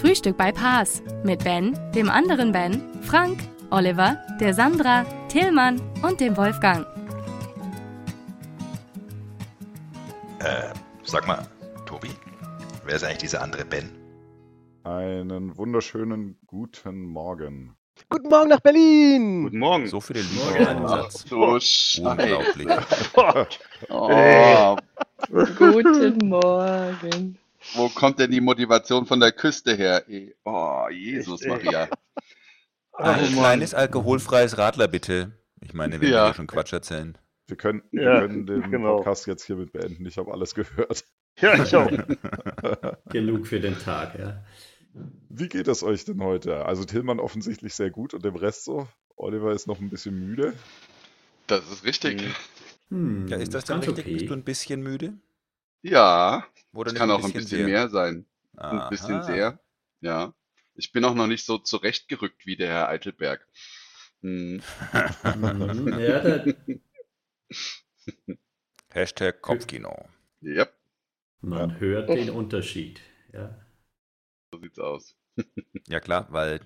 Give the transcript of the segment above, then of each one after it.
Frühstück bei Paas mit Ben, dem anderen Ben, Frank, Oliver, der Sandra, Tillmann und dem Wolfgang. Äh, sag mal, Tobi, wer ist eigentlich dieser andere Ben? Einen wunderschönen guten Morgen. Guten Morgen nach Berlin! Guten Morgen. So viele Lügen in einem Satz. Scheiße. Unglaublich. Oh, Guten Morgen. Wo kommt denn die Motivation von der Küste her? ey? Oh, Jesus Maria. Ein kleines alkoholfreies Radler, bitte. Ich meine, wenn wir Ja. hier schon Quatsch erzählen. Wir können, Ja, wir können den genau. Podcast jetzt hiermit beenden. Ich habe alles gehört. Ja, ich auch. Genug für den Tag, ja. Wie geht es euch denn heute? Also Tillmann offensichtlich sehr gut und dem Rest so. Oliver ist noch ein bisschen müde. Das ist richtig. Hm, Ja, ist das dann ganz richtig? Bist du ein bisschen müde? Ja, Oder kann auch ein bisschen sehr? mehr sein. Ein bisschen Aha. sehr. Ja. Ich bin auch noch nicht so zurechtgerückt wie der Herr Eitelberg. Hm. Mhm, ja, Hashtag Kopfkino. Yep, man hört den Unterschied. Ja. so sieht's aus. Ja klar, weil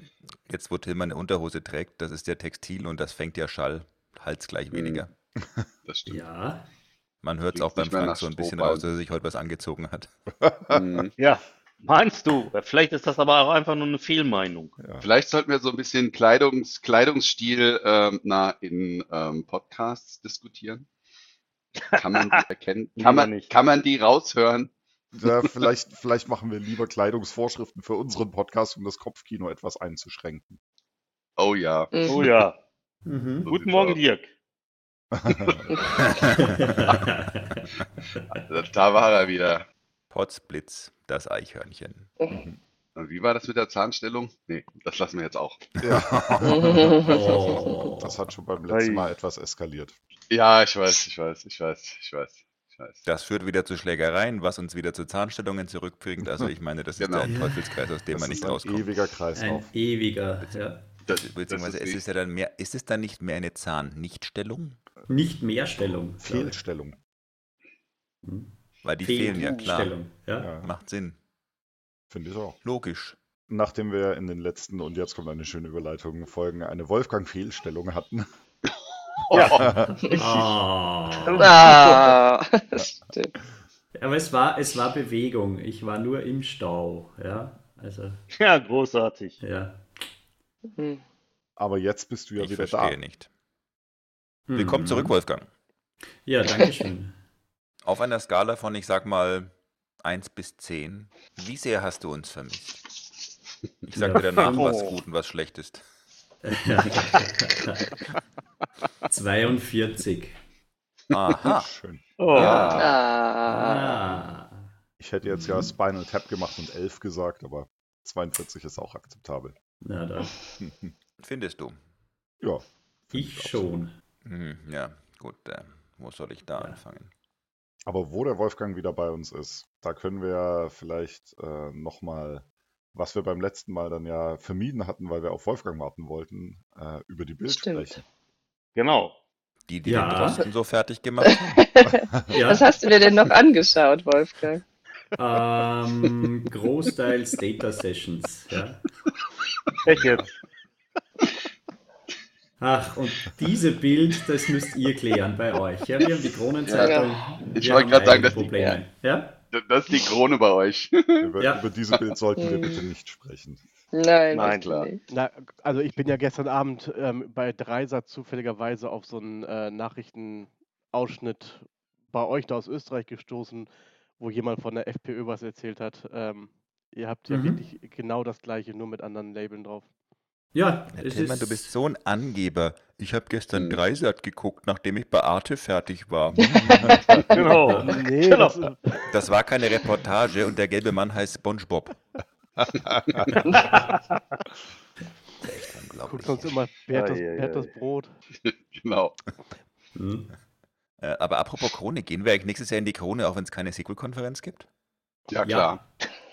jetzt, wo Tillmann eine Unterhose trägt, das ist ja Textil und das fängt ja Schall. Halt's gleich Mhm. weniger. Das stimmt. ja, Man hört es auch beim Frank so ein bisschen raus, dass er sich heute was angezogen hat. Hm. Ja, meinst du? Vielleicht ist das aber auch einfach nur eine Fehlmeinung. Ja. Vielleicht sollten wir so ein bisschen Kleidungs Kleidungsstil ähm, na, in ähm, Podcasts diskutieren. Kann man die erkennen? Kann man, nicht. kann man die raushören? Ja, vielleicht, vielleicht machen wir lieber Kleidungsvorschriften für unseren Podcast, um das Kopfkino etwas einzuschränken. Oh ja. Mhm. Oh ja. mhm. Guten Morgen. Dirk. Da, da war er wieder. Potzblitz, das Eichhörnchen. Und wie war das mit der Zahnstellung? Nee, das lassen wir jetzt auch. Ja, oh. das hat schon beim letzten. Mal etwas eskaliert. Ja, ich weiß, ich weiß, ich weiß, ich weiß, ich weiß. Das führt wieder zu Schlägereien, was uns wieder zu Zahnstellungen zurückbringt. Also ich meine, das ist Genau. ja ein Teufelskreis, aus dem Das man ist nicht ein rauskommt. ewiger Kreislauf. Ein ewiger, ja. Das, Beziehungsweise das es ist ist ja dann mehr, ist es dann nicht mehr eine Zahnnichtstellung? Nicht Mehrstellung. Fehlstellung. Hm. Weil die fehlen ja klar. Fehlstellung, Ja. Ja, Macht Sinn. finde ich auch. Logisch. Nachdem wir in den letzten, und jetzt kommt eine schöne Überleitung, Folgen eine Wolfgang-Fehlstellung hatten, Ja, Ah. Ah, stimmt. Aber es war, es war Bewegung. Ich war nur im Stau. Ja, also, ja, großartig. ja. Hm. aber jetzt bist du ja ich wieder verstehe da. nicht. Willkommen Mhm. zurück, Wolfgang. Ja, danke schön. Auf einer Skala von, ich sag mal, 1 bis 10, wie sehr hast du uns vermisst? Ich sag Ja, dir danach, oh. was gut und was schlecht ist. 42. Aha. Schön. Oh, Ah. Ah. Ich hätte jetzt ja Spinal Tap gemacht und 11 gesagt, aber 42 ist auch akzeptabel. Na da. Findest du? Ja. Ich schon. Hm, ja, gut. Äh, wo soll ich da anfangen? Aber wo der Wolfgang wieder bei uns ist, da können wir ja vielleicht äh, nochmal, was wir beim letzten Mal dann ja vermieden hatten, weil wir auf Wolfgang warten wollten, äh, über die Bild Stimmt. sprechen. genau. Die, die Ja. den Drosten so fertig gemacht haben? Ja, Was hast du dir denn noch angeschaut, Wolfgang? ähm, großteils Data Sessions. Ja. Echt jetzt? Ach, und diese Bild, das müsst ihr klären bei euch. Ja, wir haben die Kronenzeitung. Ich wir wollte gerade sagen, dass die- Probleme. Ja? Das ist die Krone bei euch. Über, Ja. über diese Bild sollten wir Hm. bitte nicht sprechen. Nein, Nein, klar. Na, also ich bin ja gestern Abend ähm, bei Dreisat zufälligerweise auf so einen äh, Nachrichtenausschnitt bei euch da aus Österreich gestoßen, wo jemand von der FPÖ was erzählt hat. Ähm, ihr habt ja Mhm. wirklich genau das gleiche, nur mit anderen Labeln drauf. Ja, Ja, es Tillmann, ist, du bist so ein Angeber. Ich habe gestern Hm. Dreisat geguckt, nachdem ich bei Arte fertig war. Genau. Nee, Genau. das, Das war keine Reportage und der gelbe Mann heißt SpongeBob. Echt unglaublich. Guckt uns immer Ei, ei, ei. Berthas Brot. genau. Hm. Äh, aber apropos Krone, gehen wir eigentlich nächstes Jahr in die Krone, auch wenn es keine Sequel-Konferenz gibt? Ja, Ja. klar.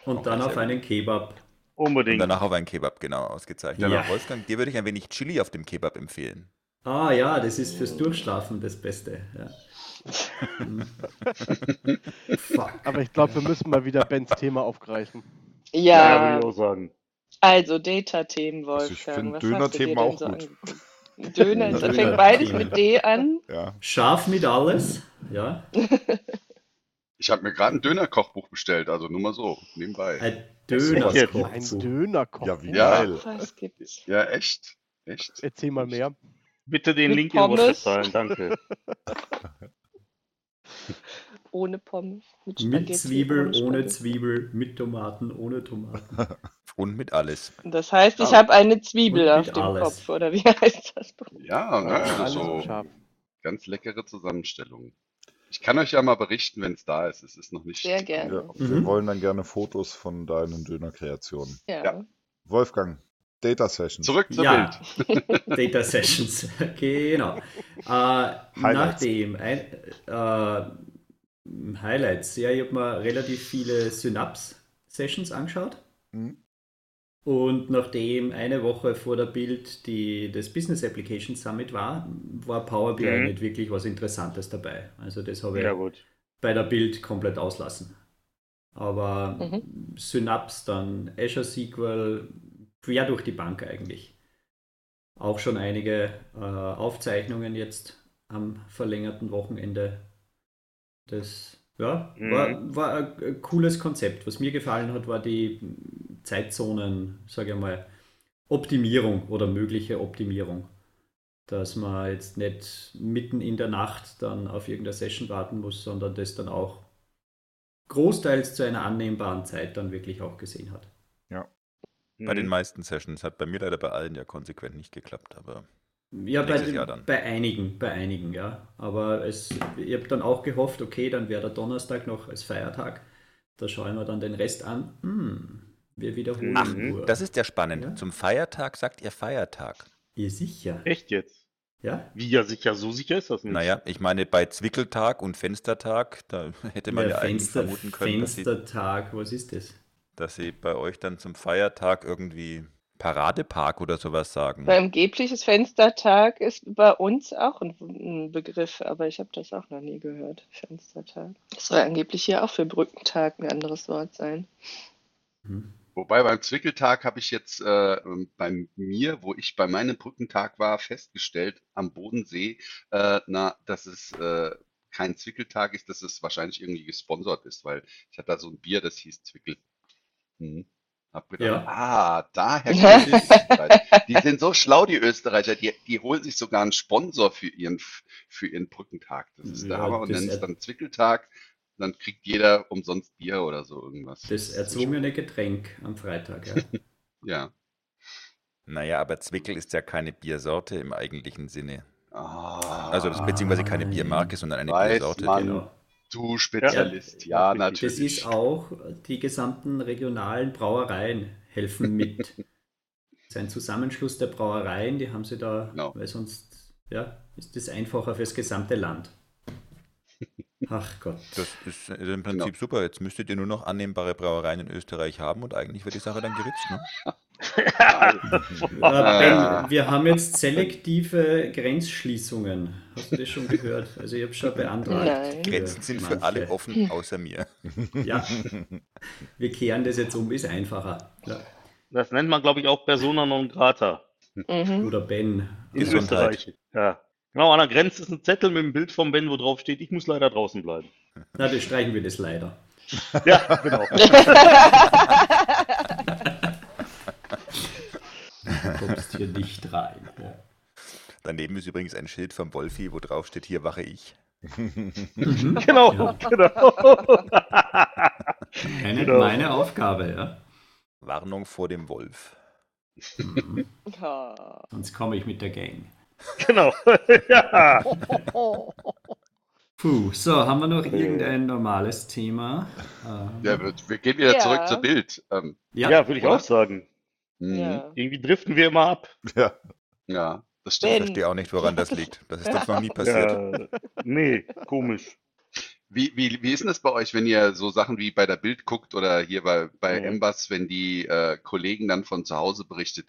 Und dann sehr auf einen Kebab. Und Unbedingt. danach auf einen Kebab, genau, ausgezeichnet. Ja. Wolfgang, dir würde ich ein wenig Chili auf dem Kebab empfehlen. Ah ja, das ist fürs Durchschlafen das Beste. Ja. Hm. Fuck. Aber ich glaube, wir müssen mal wieder Bens Thema aufgreifen. Ja, Ja, würde ich auch sagen. also Data-Themen, Also ich Wolfgang. find Was Döner-Thema hast du dir denn auch so gut. Döner, das fängt beides mit D an. Ja. Scharf mit alles. Ja. Ich habe mir gerade ein Döner-Kochbuch bestellt, also nur mal so, nebenbei. Ein Ein Döner-Kochbuch. Dönerkoch. Ja, wie Ja. geil. Ja, echt? Echt? Erzähl mal mehr. Bitte den Mit Link in. WhatsApp teilen, danke. Ohne Pommes. Mit, Mit Zwiebel, ohne Spaghetti. Zwiebel, mit Tomaten, ohne Tomaten. Und mit alles. Das heißt, ich habe eine Zwiebel auf dem alles. Kopf, oder wie heißt das? Ja, ne? Also so ganz leckere Zusammenstellung. Ich kann euch ja mal berichten, wenn es da ist. Es ist noch nicht. Sehr gerne. Ja, wir Mhm. wollen dann gerne Fotos von deinen Dönerkreationen. Ja. Ja. Wolfgang, Data Session. Zurück zur Ja. Bild. Data Sessions, genau. Äh, nachdem ein, äh, Highlights, ja, ich habe mir relativ viele Synapse-Sessions angeschaut. Mhm. Und nachdem eine Woche vor der Bild die, das Business Application Summit war, war Power BI Mhm. nicht wirklich was Interessantes dabei. Also das habe ich Ja, gut. bei der Bild komplett auslassen. Aber Mhm. Synapse, dann Azure SQL, quer durch die Bank eigentlich. Auch schon einige äh, Aufzeichnungen jetzt am verlängerten Wochenende. Das ja, Mhm. war, war ein cooles Konzept. Was mir gefallen hat, war die Zeitzonen, sage ich mal, Optimierung oder mögliche Optimierung. Dass man jetzt nicht mitten in der Nacht dann auf irgendeine Session warten muss, sondern das dann auch großteils zu einer annehmbaren Zeit dann wirklich auch gesehen hat. Bei den Mhm. meisten Sessions hat bei mir leider bei allen ja konsequent nicht geklappt, aber Ja, bei, den, Jahr dann. bei einigen, bei einigen, ja. Aber es, ich habe dann auch gehofft, okay, dann wäre der Donnerstag noch als Feiertag. Da schauen wir dann den Rest an. Hm, wir wiederholen Ach, nur. das ist ja spannend. Ja. Zum Feiertag sagt ihr Feiertag. Ihr sicher. Echt jetzt? Ja? Wie ja sicher, so sicher ist das nicht. Naja, ich meine, bei Zwickeltag und Fenstertag, da hätte man ja, Ja, eigentlich Fenster, vermuten können, dass sie, Fenstertag, was ist das? dass sie bei euch dann zum Feiertag irgendwie Paradepark oder sowas sagen. Weil angebliches Fenstertag ist bei uns auch ein, ein Begriff, aber ich habe das auch noch nie gehört. Fenstertag. Das soll angeblich hier auch für Brückentag ein anderes Wort sein. Hm. Wobei beim Zwickeltag habe ich jetzt äh, bei mir, wo ich bei meinem Brückentag war, festgestellt am Bodensee, äh, na, dass es äh, kein Zwickeltag ist, dass es wahrscheinlich irgendwie gesponsert ist, weil ich hatte da so ein Bier, das hieß Zwickel. Hm. Hab gedacht, Ja. ah, daher kommt die. Die sind so schlau, die Österreicher, die, die holen sich sogar einen Sponsor für ihren, für ihren Brückentag. Das ist der Ja, Hammer. Und es er- dann Zwickeltag. Dann kriegt jeder umsonst Bier oder so irgendwas. Das erzwungene Getränk am Freitag, ja. Ja. Naja, aber Zwickel ist ja keine Biersorte im eigentlichen Sinne. Ah, Also beziehungsweise keine Biermarke, sondern eine weiß Biersorte. man. genau. du Spezialist. Ja, Ja, Das natürlich. ist auch, die gesamten regionalen Brauereien helfen mit. Das ist ein Zusammenschluss der Brauereien, die haben sie da, Genau. weil sonst ja, ist das einfacher fürs gesamte Land. Ach Gott. Das ist äh, im Prinzip super. Jetzt müsstet ihr nur noch annehmbare Brauereien in Österreich haben und eigentlich wird die Sache dann geritzt. Ne? Äh, ben, wir haben jetzt selektive Grenzschließungen. Hast du das schon gehört? Also ich habe schon beantragt. Grenzen sind für manche. alle offen, außer mir. Ja, wir kehren das jetzt um, ist einfacher. Ja. Das nennt man, glaube ich, auch Persona non grata Mhm. Oder Ben. in Gesundheit. Österreich. Ja. Genau, an der Grenze ist ein Zettel mit dem Bild vom Ben, wo drauf steht, ich muss leider draußen bleiben. Na, das streichen wir das leider. Ja, genau. Du kommst hier nicht rein. Ja. Daneben ist übrigens ein Schild vom Wolfi, wo drauf steht, hier wache ich. Mhm. genau, Ja. genau. Meine, Genau. meine Aufgabe, ja. Warnung vor dem Wolf. Mhm. Sonst komme ich mit der Gang. genau. ja. Puh, so, haben wir noch irgendein normales Thema? Ähm, Ja, wir, wir gehen wieder zurück Ja. zur Bild. Ähm, ja, Ja, würde ich oder? auch sagen. mhm. Ja. Irgendwie driften wir immer ab. Ja, Ja, das Ich stimmt. Ben. verstehe auch nicht, woran das liegt. Das ist uns noch nie passiert. Äh, nee, komisch. Wie, wie, wie ist denn das bei euch, wenn ihr so Sachen wie bei der Bild guckt oder hier bei, bei Mhm. Embas, wenn die äh, Kollegen dann von zu Hause berichtet?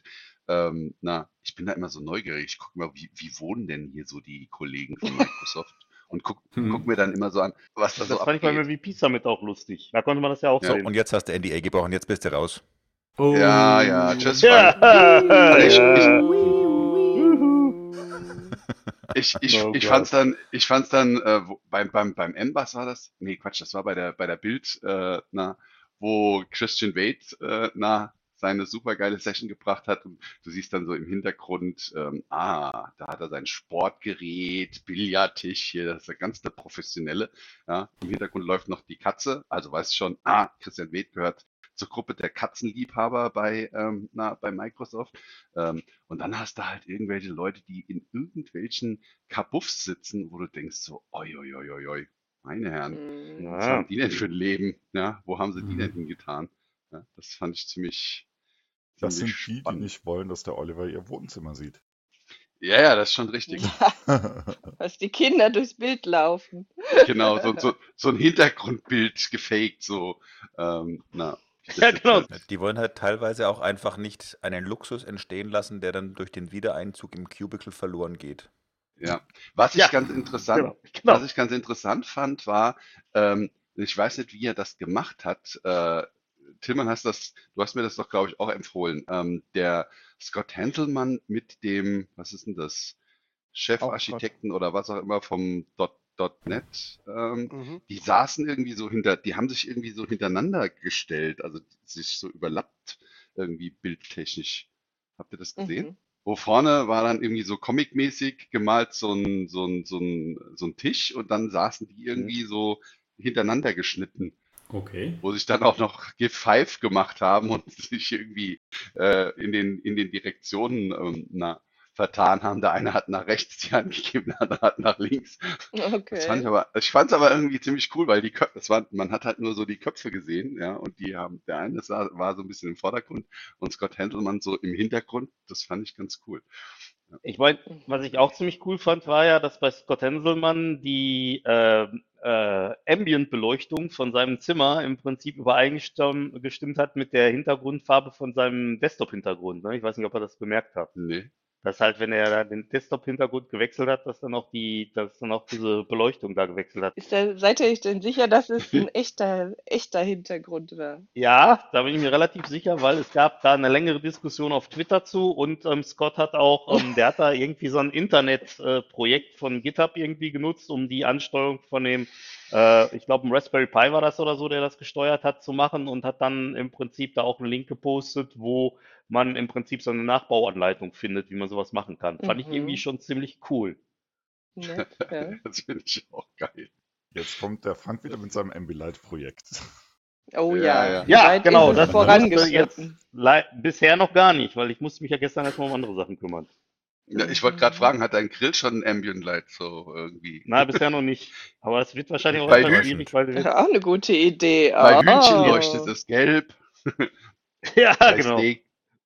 Ähm, na, ich bin da immer so neugierig. Ich gucke mal, wie, wie wohnen denn hier so die Kollegen von Microsoft? Und guck, Hm. guck mir dann immer so an, was da Das so fand ich beim abgeht. MVP Summit auch lustig. Da konnte man das ja auch Ja, So, sehen. und jetzt hast du NDA gebrochen, jetzt bist du raus. Oh. Ja, ja, just Ja. Und ich, ja. ich, ich, Oh ich fand's dann, ich fand's dann, äh, wo- beim, beim, beim Embas war das? Nee, Quatsch, das war bei der, bei der Bild, äh, na, wo Christian Wade, äh, na, seine supergeile Session gebracht hat und du siehst dann so im Hintergrund, ähm, ah, da hat er sein Sportgerät, Billardtisch, hier, das ist ja ganz der Professionelle, ja, im Hintergrund läuft noch die Katze, also weißt schon, ah, Christian Wade gehört zur Gruppe der Katzenliebhaber bei, ähm, na, bei Microsoft. Ähm, und dann hast du halt irgendwelche Leute, die in irgendwelchen Kabuffs sitzen, wo du denkst so, oi, oi, oi, oi, oi, meine Herren, Mhm. was Ja. haben die denn für ein Leben? Ja, wo haben sie die Mhm. denn hingetan? Ja, das fand ich ziemlich, das sind ziemlich die, die spannend. nicht wollen, dass der Oliver ihr Wohnzimmer sieht. Ja, ja, das ist schon richtig. Was die Kinder durchs Bild laufen. Genau, so, so, so ein Hintergrundbild gefaked, so, ähm, na. Ja, genau. halt- Die wollen halt teilweise auch einfach nicht einen Luxus entstehen lassen, der dann durch den Wiedereinzug im Cubicle verloren geht. Ja, was ich Ja, ganz interessant, Genau. genau. was ich ganz interessant fand, war, ähm, ich weiß nicht, wie er das gemacht hat. Äh, Tillmann hast das, du hast mir das doch, glaube ich, auch empfohlen. Ähm, der Scott Hanselmann mit dem, was ist denn das? Chefarchitekten oder was auch immer vom Dot, .NET, ähm, Mhm. die saßen irgendwie so hinter, die haben sich irgendwie so hintereinander gestellt, also sich so überlappt irgendwie bildtechnisch. Habt ihr das gesehen? Mhm. Wo vorne war dann irgendwie so comic-mäßig gemalt so ein, so ein, so ein, so ein Tisch und dann saßen die irgendwie so hintereinander geschnitten, Okay. wo sich dann auch noch GIF 5 gemacht haben und sich irgendwie äh, in den, in den Direktionen ähm, na, vertan haben. Der eine hat nach rechts die Hand gegeben, der andere hat nach links. Das fand ich Okay. aber, ich fand es aber irgendwie ziemlich cool, weil die Köpfe, das war, man hat halt nur so die Köpfe gesehen, ja, und die haben, der eine sah, war so ein bisschen im Vordergrund und Scott Hanselmann so im Hintergrund. Das fand ich ganz cool. Ich meine, was ich auch ziemlich cool fand, war ja, dass bei Scott Henselmann die äh, äh, Ambient-Beleuchtung von seinem Zimmer im Prinzip übereingestimmt gestimmt hat mit der Hintergrundfarbe von seinem Desktop-Hintergrund. Ne? Ich weiß nicht, ob er das bemerkt hat. Nee. Dass halt, wenn er da den Desktop-Hintergrund gewechselt hat, dass dann auch die, dass dann auch diese Beleuchtung da gewechselt hat. Ist da, seid ihr euch denn sicher, dass es ein echter, echter Hintergrund war? Ja, da bin ich mir relativ sicher, weil es gab da eine längere Diskussion auf Twitter zu und ähm, Scott hat auch, ähm, der hat da irgendwie so ein Internetprojekt von GitHub irgendwie genutzt, um die Ansteuerung von dem, äh, ich glaube, ein Raspberry Pi war das oder so, der das gesteuert hat, zu machen und hat dann im Prinzip da auch einen Link gepostet, wo man im Prinzip so eine Nachbauanleitung findet, wie man sowas machen kann. Fand ich Mhm. irgendwie schon ziemlich cool. Nett, ja. Das finde ich auch geil. Jetzt kommt der Frank wieder mit seinem Ambilight-Projekt. Oh Ja, ja, ja. Ja, genau, das jetzt vorangeschritten? lei- bisher noch gar nicht, weil ich musste mich ja gestern erstmal um andere Sachen kümmern. Ja, ich wollte gerade Mhm. fragen, hat dein Grill schon ein Ambient Light so irgendwie? Nein, bisher noch nicht. Aber es wird wahrscheinlich auch Bei Hühnchen. schwierig, weil du Das ist jetzt, auch eine gute Idee. Bei Hühnchen Oh. leuchtet es gelb, ja, bei genau. Steak,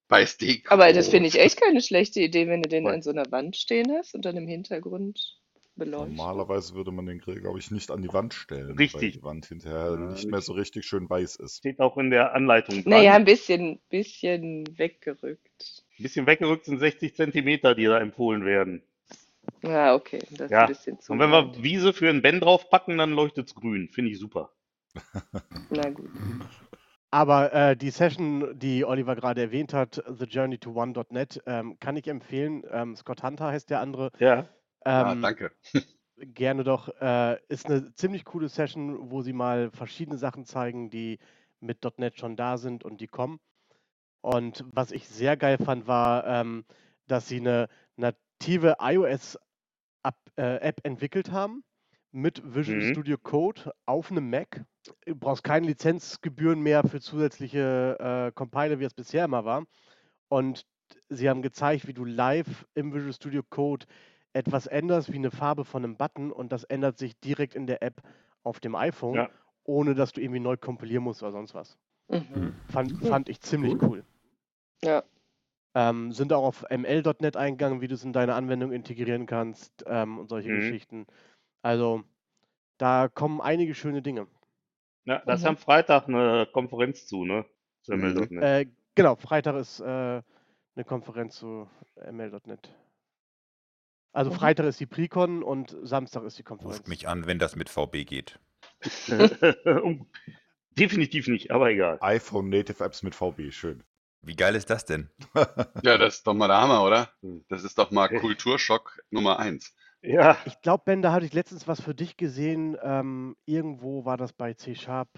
bei Steak. Aber das finde ich echt keine schlechte Idee, wenn du den Voll. an so einer Wand stehen hast und dann im Hintergrund beleuchtet. Normalerweise würde man den Grill, glaube ich, nicht an die Wand stellen, weil Richtig. die Wand hinterher Ja, nicht mehr so richtig schön weiß ist. Steht auch in der Anleitung dran. Naja, ein bisschen, bisschen weggerückt. Ein bisschen weggerückt sind 60 Zentimeter, die da empfohlen werden. Ja, okay, das ist Ja. ein bisschen zu Und wenn wir Wiese für einen Ben draufpacken, dann leuchtet es grün. Finde ich super. Na gut. Aber äh, die Session, die Oliver gerade erwähnt hat, The Journey to One.net, ähm, kann ich empfehlen. Ähm, Scott Hunter heißt der andere. Ja. Ah, Ähm, danke. gerne doch. Äh, ist eine ziemlich coole Session, wo sie mal verschiedene Sachen zeigen, die mit .NET schon da sind und die kommen. Und was ich sehr geil fand, war, ähm, dass sie eine native iOS-App äh, App entwickelt haben mit Visual Mhm. Studio Code auf einem Mac. Du brauchst keine Lizenzgebühren mehr für zusätzliche äh, Compiler, wie es bisher immer war. Und sie haben gezeigt, wie du live im Visual Studio Code etwas änderst, wie eine Farbe von einem Button, und das ändert sich direkt in der App auf dem iPhone, Ja. ohne dass du irgendwie neu kompilieren musst oder sonst was. Mhm. Fand, Cool. fand ich ziemlich cool. Ja. Ähm, sind auch auf ml.net eingegangen, wie du es in deine Anwendung integrieren kannst ähm, und solche Mhm. Geschichten. Also, da kommen einige schöne Dinge. Ja, da ist Mhm. am Freitag eine Konferenz zu, ne? Zu Mhm. ML.net. Äh, genau, Freitag ist äh, eine Konferenz zu ml.net. Also Mhm. Freitag ist die Precon und Samstag ist die Ruft Konferenz. mich an, wenn das mit VB geht. Definitiv nicht, aber egal. iPhone Native Apps mit VB, schön. Wie geil ist das denn? Ja, das ist doch mal der Hammer, oder? Das ist doch mal Kulturschock Nummer eins. Ja, Ich glaube, Ben, da hatte ich letztens was für dich gesehen. Ähm, irgendwo war das bei C Sharp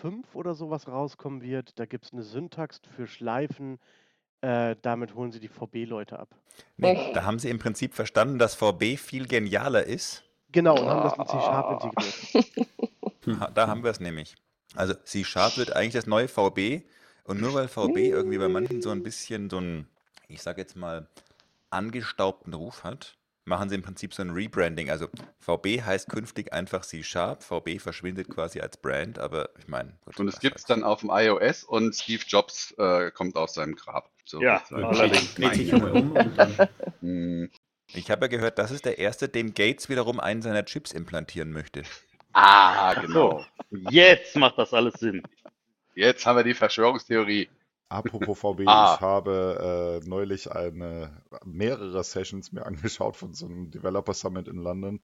5 oder so, was rauskommen wird. Da gibt es eine Syntax für Schleifen. Äh, damit holen sie die VB-Leute ab. Nee, da haben sie im Prinzip verstanden, dass VB viel genialer ist. Genau, und haben das in C Sharp integriert. Da haben wir es nämlich. Also C-Sharp wird eigentlich das neue VB und nur weil VB irgendwie bei manchen so ein bisschen so einen, ich sag jetzt mal, angestaubten Ruf hat, machen sie im Prinzip so ein Rebranding. Also VB heißt künftig einfach C-Sharp, VB verschwindet quasi als Brand, aber ich meine, Und es gibt's soll's. dann auf dem iOS und Steve Jobs äh, kommt aus seinem Grab. So Ja, allerdings. Sich um und. Ich habe ja gehört, das ist der erste, dem Gates wiederum einen seiner Chips implantieren möchte. Ah, genau. so. Jetzt macht das alles Sinn. Jetzt haben wir die Verschwörungstheorie. Apropos VB, Ah. ich habe äh, neulich eine, mehrere Sessions mir angeschaut von so einem Developer Summit in London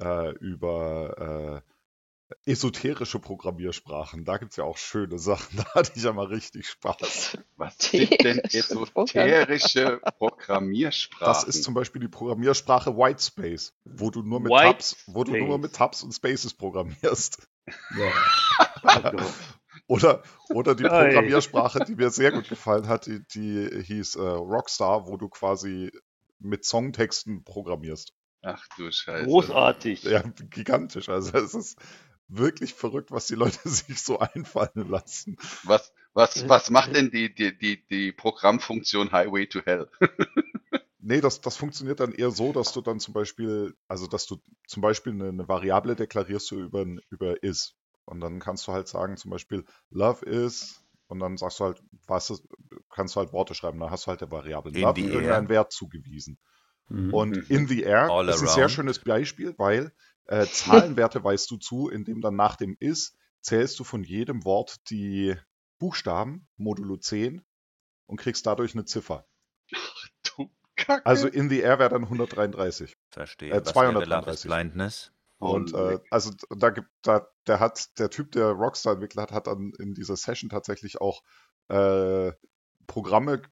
äh, über äh, esoterische Programmiersprachen. Da gibt es ja auch schöne Sachen. Da hatte ich ja mal richtig Spaß. Was sind denn Esoterische Programmiersprachen? Das ist zum Beispiel die Programmiersprache Whitespace, wo du nur mit White Tabs, wo du nur mit Tabs und Spaces programmierst. ja. Oder, oder die. Programmiersprache, die mir sehr gut gefallen hat, die, die hieß äh, Rockstar, wo du quasi mit Songtexten programmierst. Ach du Scheiße. Großartig. Ja, gigantisch. Also es ist wirklich verrückt, was die Leute sich so einfallen lassen. Was, was, Äh, was macht denn die, die, die, die Programmfunktion Highway to Hell? Nee, das, das funktioniert dann eher so, dass du dann zum Beispiel, also dass du zum Beispiel eine, eine Variable deklarierst du über, über is. Und dann kannst du halt sagen, zum Beispiel love is, und dann sagst du halt, was ist, kannst du halt Worte schreiben, dann hast du halt der Variable In love the irgendeinen air. Wert zugewiesen. Mhm. Und in the air All ist ein sehr around. schönes Beispiel, weil äh, Zahlenwerte weißt du zu, indem dann nach dem is zählst du von jedem Wort die Buchstaben, modulo 10, und kriegst dadurch eine Ziffer. Du Kacke. Also in the air wäre dann 133. Verstehe. Äh, Was wäre Love is 233. Blindness? Und Oh, äh, also da gibt da der hat der Typ, der Rockstar entwickelt hat, hat dann in dieser Session tatsächlich auch äh, Programme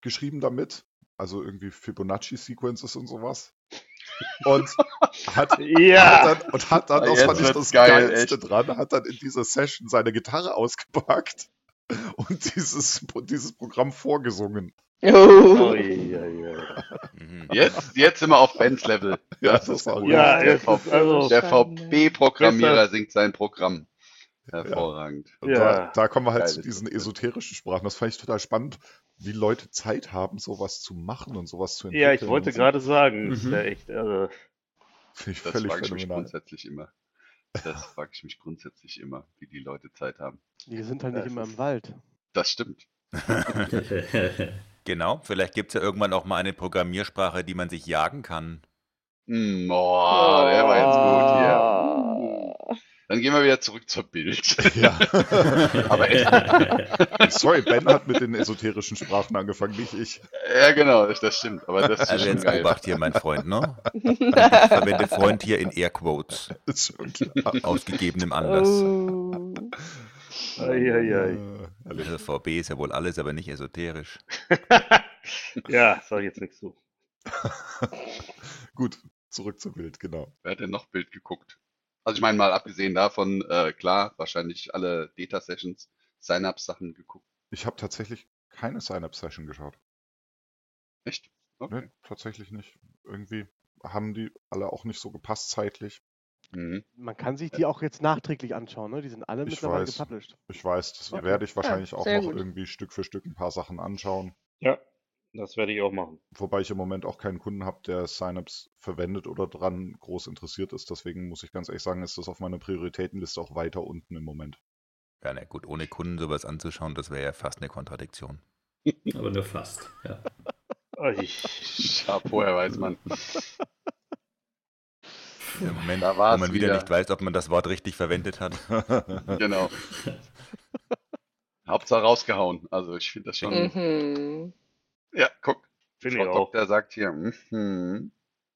geschrieben damit, also irgendwie Fibonacci Sequences und sowas. Und hat, Ja. hat dann, und hat dann, Ah, das jetzt fand ich das geil, Geilste echt. dran, hat dann in dieser Session seine Gitarre ausgepackt und dieses, dieses Programm vorgesungen. Oh. Mhm. Jetzt, jetzt sind wir auf Bens Level. Ja, Das ist cool. Ja, der, ist also- der Schade. VB-Programmierer singt sein Programm. Hervorragend. Ja. da, da kommen wir halt Geil zu ist diesen esoterischen Sprachen. Das fand ich total spannend, wie Leute Zeit haben, sowas zu machen und sowas zu entwickeln. Ja, ich wollte gerade sagen, ist Mhm. ja echt irre. Finde ich Das völlig frage ich mich grundsätzlich immer. Das frage ich mich grundsätzlich immer, wie die Leute Zeit haben. Die sind halt nicht Das immer ist- im Wald. Das stimmt. Genau, vielleicht gibt es ja irgendwann auch mal eine Programmiersprache, die man sich jagen kann. Hm, oh, der war jetzt gut hier. Dann gehen wir wieder zurück zur Bild. Ja. Aber echt, Sorry, Ben hat mit den esoterischen Sprachen angefangen, nicht ich. ja genau, das, stimmt. Aber das ist Also jetzt geil. Obacht hier, mein Freund, ne? Ich verwende Freund hier in Airquotes, aus gegebenem Anlass. Oh. Eieiei. Äh. Also VB ist ja wohl alles, aber nicht esoterisch. ja, sag ich jetzt nichts zu. Gut, zurück zum Bild, genau. Wer hat denn noch Bild geguckt? Also ich meine mal abgesehen davon, äh, klar, wahrscheinlich alle Data-Sessions, Sign-Up-Sachen geguckt. Ich habe tatsächlich keine Sign-Up-Session geschaut. Echt? Okay. Nee, tatsächlich nicht. Irgendwie haben die alle auch nicht so gepasst zeitlich. Mhm. Man kann sich die auch jetzt nachträglich anschauen, ne? Die sind alle Ich mittlerweile weiß. gepublished. Ich weiß, das Okay. werde ich wahrscheinlich auch sehr noch gut. irgendwie Stück für Stück ein paar Sachen anschauen. Ja. Das werde ich auch machen. Wobei ich im Moment auch keinen Kunden habe, der Synapse verwendet oder dran groß interessiert ist. Deswegen muss ich ganz ehrlich sagen, ist das auf meiner Prioritätenliste auch weiter unten im Moment. Ja, na gut, ohne Kunden sowas anzuschauen, das wäre ja fast eine Kontradiktion. Aber nur fast, ja. Ui. Chapeau, weiß man. Im Moment, Da wo man wieder, wieder. nicht weiß, ob man das Wort richtig verwendet hat. Genau. Hauptsache rausgehauen. Also ich finde das schon. Mhm. Ja, guck. Finde Frau ich auch. Doktor sagt hier, mhm.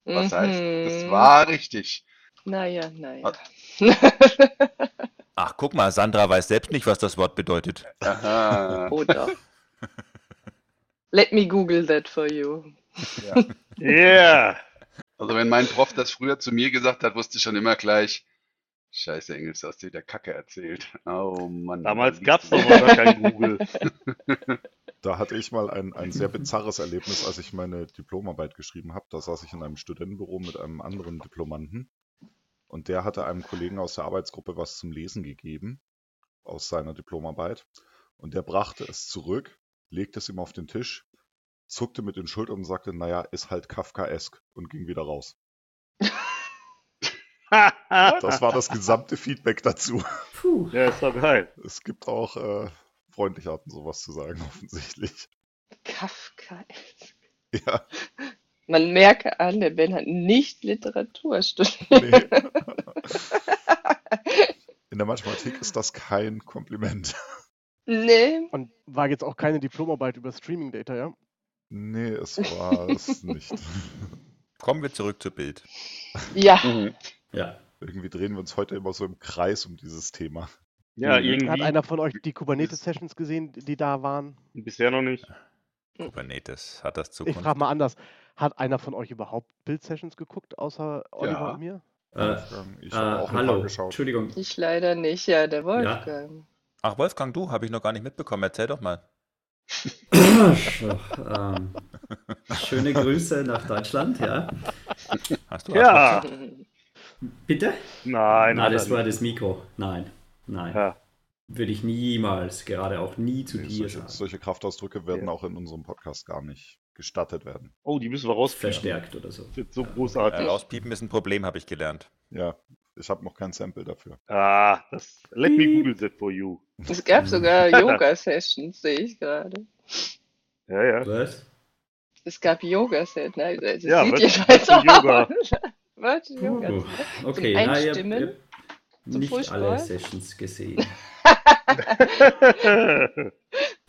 Was heißt, das Mhm. war richtig. Naja, naja. Ach, guck mal, Sandra weiß selbst nicht, was das Wort bedeutet. Aha. Oder. Let me Google that for you. Ja. Yeah. Also wenn mein Prof das früher zu mir gesagt hat, wusste ich schon immer gleich, scheiße Engels, hast du wieder Kacke erzählt. Oh Mann. Damals gab es doch noch gar kein Google. Da hatte ich mal ein, ein sehr bizarres Erlebnis, als ich meine Diplomarbeit geschrieben habe. Da saß ich in einem Studentenbüro mit einem anderen Diplomanten und der hatte einem Kollegen aus der Arbeitsgruppe was zum Lesen gegeben aus seiner Diplomarbeit und der brachte es zurück, legte es ihm auf den Tisch, zuckte mit den Schultern und sagte, naja, ist halt Kafkaesk und ging wieder raus. Das war das gesamte Feedback dazu. Puh. Ja, ist doch geil. Es gibt auch äh, freundliche Arten, sowas zu sagen, offensichtlich. Kafka. Ja, Man merke an, der Ben hat nicht Literatur studiert. nee. In der Mathematik ist das kein Kompliment. Nee. Und war jetzt auch keine Diplomarbeit über Streaming Data, ja? Nee, es war es nicht. Kommen wir zurück zu Bild. Ja. Mhm. Ja. Irgendwie drehen wir uns heute immer so im Kreis um dieses Thema. Ja, Hat irgendwie. einer von euch die Kubernetes-Sessions gesehen, die da waren? Bisher noch nicht. Kubernetes, hat das Ich Zukunft? frage mal anders. Hat einer von euch überhaupt Bild-Sessions geguckt, außer Oliver Ja. und mir? Äh, Wolfgang, ich äh, habe auch ein paar hallo, geschaut. Entschuldigung. Ich leider nicht. Ja, der Wolfgang. Ach, Wolfgang, du, habe ich noch gar nicht mitbekommen. Erzähl doch mal. Ähm, schöne Grüße nach Deutschland, ja. Hast du Ja. Bitte? Nein, Nein, das war das Mikro. Nein, nein. Ja. Würde ich niemals, gerade auch nie zu Nee, dir solche, sagen. solche Kraftausdrücke werden Ja. auch in unserem Podcast gar nicht gestattet werden. Oh, die müssen wir rauspiepen. Verstärkt oder so. Das wird so Äh, großartig. rauspiepen ist ein Problem, habe ich gelernt. Ja, ich habe noch kein Sample dafür. Ah, das. Let me Google that for you. Es gab sogar Yoga-Sessions, sehe ich gerade. Ja, ja. Was? Es gab Yoga-Sessions. Nein, das Ja, sieht was- jedenfalls für Yoga? Was? Yoga. Uh, okay, na, ihr, Einstimmen? ihr Zum nicht Fußball? alle Sessions gesehen.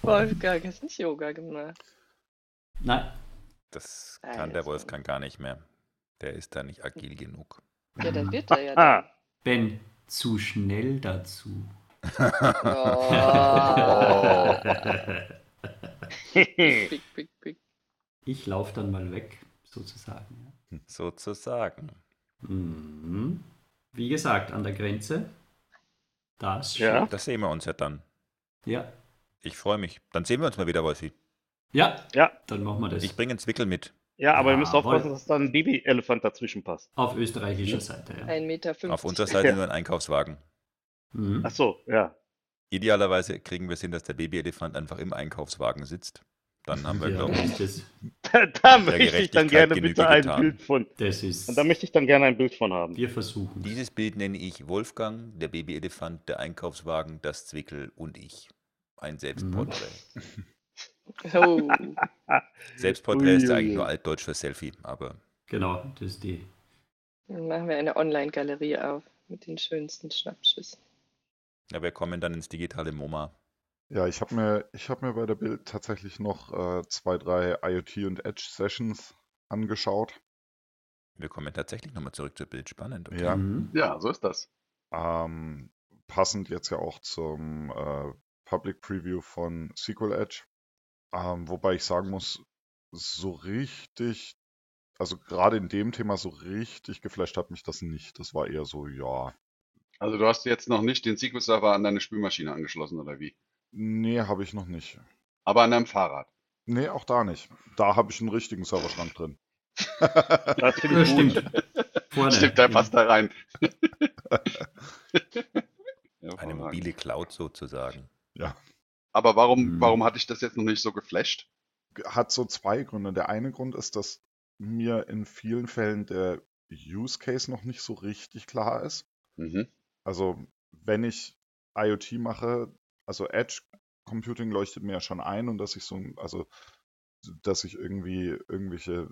Wolfgang hat nicht Yoga gemacht. Nein, Das Ah, kann der jetzt. Wolfgang gar nicht mehr. Der ist da nicht agil genug. Ja, dann wird er ja dann. Ben, zu schnell dazu. Oh. Big, big, big. Ich laufe dann mal weg, sozusagen. Sozusagen. Mhm. Wie gesagt, an der Grenze. Das Ja. Das sehen wir uns ja dann. Ja. Ich freue mich. Dann sehen wir uns mal wieder, Wolfi. Ja, ja. dann machen wir das. Ich bringe einen Zwickel mit. Ja, aber ihr müsst aufpassen, dass da ein Babyelefant dazwischen passt. Auf österreichischer Seite, ja. 1,50 Meter. Auf unserer Seite nur ein Einkaufswagen. Mhm. Ach so, ja. Idealerweise kriegen wir es hin, dass der Babyelefant einfach im Einkaufswagen sitzt. Dann haben wir, Ja, glaube ich, das, Da, da möchte ich dann gerne bitte ein getan. Bild von. das ist. Und da möchte ich dann gerne ein Bild von haben. wir versuchen. dieses Bild nenne ich Wolfgang, der Babyelefant, der Einkaufswagen, das Zwickel und ich. Ein Selbstporträt. Oh. Selbstporträt ist ja eigentlich nur altdeutsch für Selfie, aber Genau, das ist die. Dann machen wir eine Online-Galerie auf mit den schönsten Schnappschüssen. ja, wir kommen dann ins digitale MoMA. Ja, ich habe mir, ich hab mir bei der Bild tatsächlich noch äh, zwei, drei IoT und Edge Sessions angeschaut. Wir kommen tatsächlich nochmal zurück zur Bild. Spannend. Okay. Ja. Mhm. Ja, so ist das. Ähm, passend jetzt ja auch zum äh, Public Preview von SQL Edge. Ähm, wobei ich sagen muss, so richtig, also gerade in dem Thema so richtig geflasht hat mich das nicht. Das war eher so, ja. Also du hast jetzt noch nicht den SQL-Server an deine Spülmaschine angeschlossen, oder wie? Nee, habe ich noch nicht. Aber an deinem Fahrrad. Nee, auch da nicht. Da habe ich einen richtigen Serverschrank drin. Das finde ich gut. stimmt. Vorne. Stimmt, der passt da rein. Eine mobile Cloud sozusagen. Ja. Aber warum, Mhm. warum hatte ich das jetzt noch nicht so geflasht? hat so zwei Gründe. Der eine Grund ist, dass mir in vielen Fällen der Use Case noch nicht so richtig klar ist. Mhm. Also, wenn ich IoT mache, also Edge Computing leuchtet mir ja schon ein und dass ich so, ein- also dass ich irgendwie irgendwelche,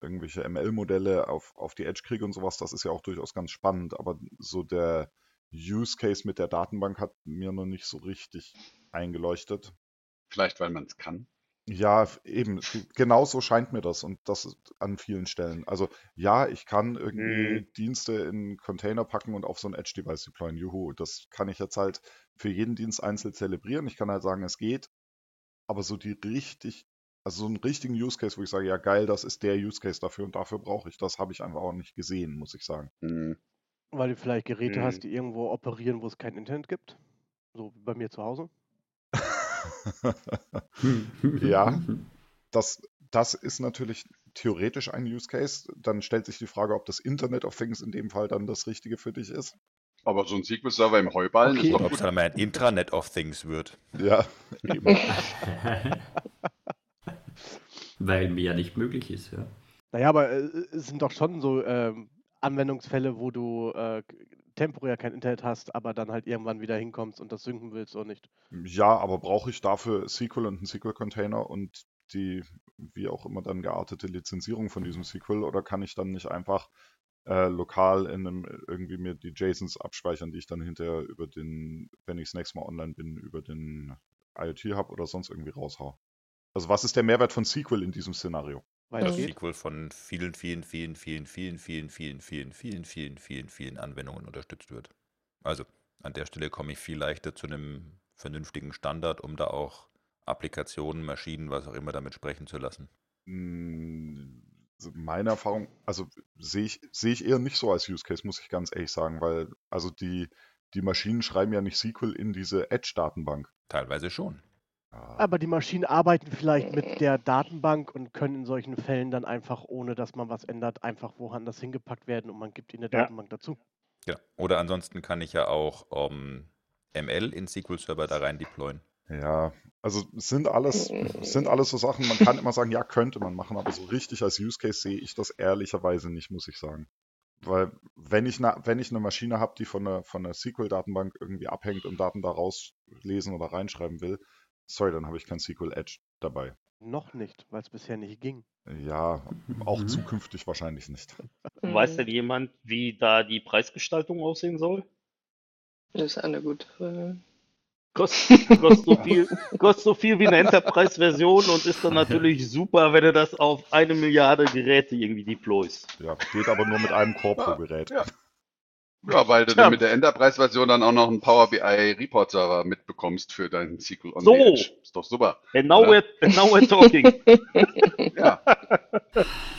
irgendwelche ML-Modelle auf, auf die Edge kriege und sowas, das ist ja auch durchaus ganz spannend, aber so der Use Case mit der Datenbank hat mir noch nicht so richtig eingeleuchtet. Vielleicht, weil man es kann. Ja, eben, genau so scheint mir das und das an vielen Stellen. Also ja, ich kann irgendwie Mhm. Dienste in Container packen und auf so ein Edge-Device deployen. Juhu, das kann ich jetzt halt für jeden Dienst einzeln zelebrieren. Ich kann halt sagen, es geht, aber so die richtig, also so einen richtigen Use Case, wo ich sage, ja geil, das ist der Use Case dafür und dafür brauche ich das, habe ich einfach auch nicht gesehen, muss ich sagen. Mhm. Weil du vielleicht Geräte Mhm. hast, die irgendwo operieren, wo es kein Internet gibt. So wie bei mir zu Hause. Ja, das, das ist natürlich theoretisch ein Use Case. Dann stellt sich die Frage, ob das Internet of Things in dem Fall dann das Richtige für dich ist. Aber so ein SQL-Server im Heuballen Okay. ist doch Ob es dann mal ein Intranet of Things wird. Ja, eben. Weil mehr nicht möglich ist, ja. Naja, aber äh, es sind doch schon so ähm, Anwendungsfälle, wo du äh, temporär kein Internet hast, aber dann halt irgendwann wieder hinkommst und das synken willst oder nicht. Ja, aber brauche ich dafür SQL und einen SQL-Container und die, wie auch immer dann geartete Lizenzierung von diesem SQL oder kann ich dann nicht einfach äh, lokal in einem irgendwie mir die JSONs abspeichern, die ich dann hinterher über den, wenn ich das nächste Mal online bin, über den IoT-Hub oder sonst irgendwie raushau? Also was ist der Mehrwert von SQL in diesem Szenario? Das. SQL von vielen, vielen, vielen, vielen, vielen, vielen, vielen, vielen, vielen, vielen, vielen, vielen Anwendungen unterstützt wird. Also an der Stelle komme ich viel leichter zu einem vernünftigen Standard, um da auch Applikationen, Maschinen, was auch immer damit sprechen zu lassen. Mm, also Meine Erfahrung, also sehe ich, sehe ich eher nicht so als Use Case, muss ich ganz ehrlich sagen, weil also die, die Maschinen schreiben ja nicht SQL in diese Edge-Datenbank. Teilweise schon. Aber die Maschinen arbeiten vielleicht mit der Datenbank und können in solchen Fällen dann einfach, ohne dass man was ändert, einfach woanders hingepackt werden und man gibt ihnen eine Ja. Datenbank dazu. Ja. Oder ansonsten kann ich ja auch ähm, ML in SQL Server da rein deployen. Ja, also es sind alles, es sind alles so Sachen, man kann immer sagen, ja, könnte man machen, aber so richtig als Use Case sehe ich das ehrlicherweise nicht, muss ich sagen. Weil wenn ich, na, wenn ich eine Maschine habe, die von der, von der SQL-Datenbank irgendwie abhängt und Daten daraus lesen oder reinschreiben will, sorry, dann habe ich kein SQL Edge dabei. Noch nicht, weil es bisher nicht ging. Ja, auch Mhm. zukünftig wahrscheinlich nicht. Weiß denn jemand, wie da die Preisgestaltung aussehen soll? Das ist eine gute Frage. Kostet, kostet, so, viel, kostet so viel wie eine Enterprise-Version und ist dann natürlich super, wenn du das auf eine Milliarde Geräte irgendwie deployst. Ja, geht aber nur mit einem Core pro Gerät. Ja. Ja, weil du dann mit der Enterprise-Version dann auch noch einen Power BI Report-Server mitbekommst für deinen SQL on So. the Edge. Ist doch super. And now, we're, and now we're talking. Ja,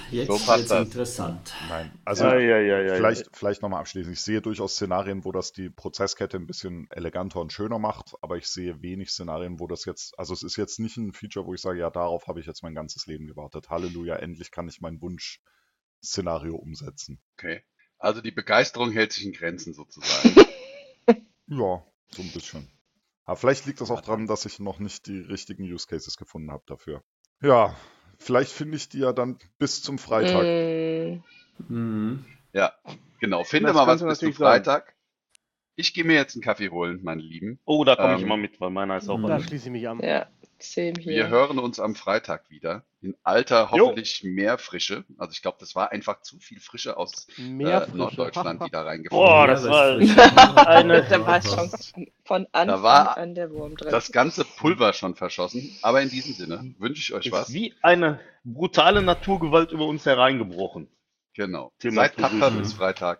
Jetzt So passt das. interessant. Nein, also Ja, ja, ja, ja, vielleicht, vielleicht nochmal abschließend. Ich sehe durchaus Szenarien, wo das die Prozesskette ein bisschen eleganter und schöner macht, aber ich sehe wenig Szenarien, wo das jetzt, also es ist jetzt nicht ein Feature, wo ich sage, ja, darauf habe ich jetzt mein ganzes Leben gewartet. Halleluja, endlich kann ich mein Wunsch-Szenario umsetzen. okay. Also die Begeisterung hält sich in Grenzen sozusagen. Ja, so ein bisschen. Aber vielleicht liegt das auch daran, dass ich noch nicht die richtigen Use Cases gefunden habe dafür. Ja, vielleicht finde ich die ja dann bis zum Freitag. Mm, Mhm. Ja, genau. Finde Das mal was bis zum. Freitag. Ich gehe mir jetzt einen Kaffee holen, meine Lieben. Oh, da komme ich Ähm, immer mit, weil meiner ist auch Mhm. Da schließe ich mich an. ja, same Wir hier. hören uns am Freitag wieder. In alter, Jo. hoffentlich mehr Frische. Also ich glaube, das war einfach zu viel Frische aus Mehr äh, Frische. Norddeutschland, die da reingefahren Boah, das war eine. Da war schon von Anfang war an der Wurm drin. das ganze Pulver schon verschossen. Aber in diesem Sinne wünsche ich euch Ist was. wie eine brutale Naturgewalt über uns hereingebrochen. Genau. Thema Seid tapfer bis Freitag.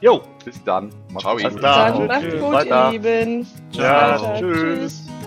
Jo, Bis dann. Macht's Ciao. klar. Dann macht's gut, ihr Lieben. Bis Ja, Freitag. tschüss. Tschüss.